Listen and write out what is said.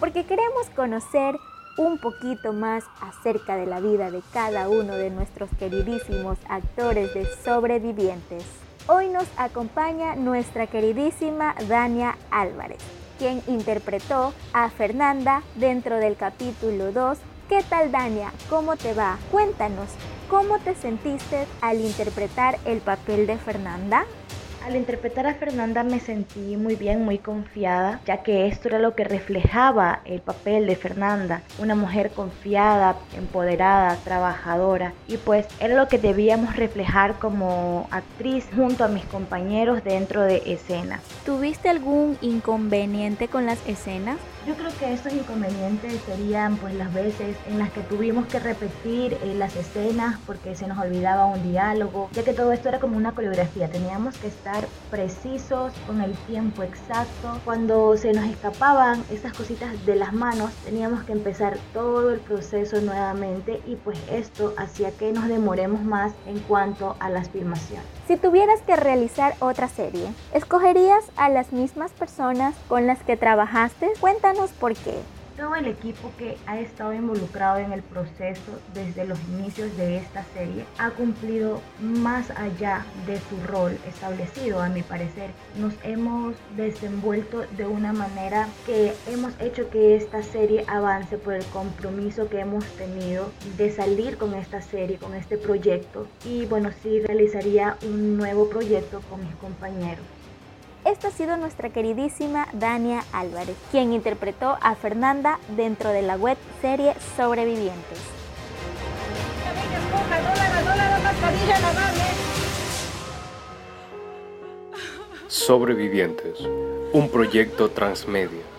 porque queremos conocer un poquito más acerca de la vida de cada uno de nuestros queridísimos actores de sobrevivientes. Hoy nos acompaña nuestra queridísima Dania Álvarez, quien interpretó a Fernanda dentro del capítulo 2. ¿Qué tal Dania? ¿Cómo te va? Cuéntanos, ¿cómo te sentiste al interpretar el papel de Fernanda? Al interpretar a Fernanda me sentí muy bien, muy confiada, ya que esto era lo que reflejaba el papel de Fernanda, una mujer confiada, empoderada, trabajadora, y pues era lo que debíamos reflejar como actriz junto a mis compañeros dentro de escena. ¿Tuviste algún inconveniente con las escenas? Yo creo que estos inconvenientes serían pues las veces en las que tuvimos que repetir eh, las escenas porque se nos olvidaba un diálogo, ya que todo esto era como una coreografía, teníamos que estar precisos con el tiempo exacto. Cuando se nos escapaban esas cositas de las manos, teníamos que empezar todo el proceso nuevamente y pues esto hacía que nos demoremos más en cuanto a las filmaciones. Si tuvieras que realizar otra serie, ¿escogerías a las mismas personas con las que trabajaste? Cuéntanos por qué todo el equipo que ha estado involucrado en el proceso desde los inicios de esta serie ha cumplido más allá de su rol establecido, a mi parecer. Nos hemos desenvuelto de una manera que hemos hecho que esta serie avance por el compromiso que hemos tenido de salir con esta serie, con este proyecto. Y bueno, sí realizaría un nuevo proyecto con mis compañeros. Esta ha sido nuestra queridísima Dania Álvarez, quien interpretó a Fernanda dentro de la web serie Sobrevivientes. Sobrevivientes, un proyecto transmedia.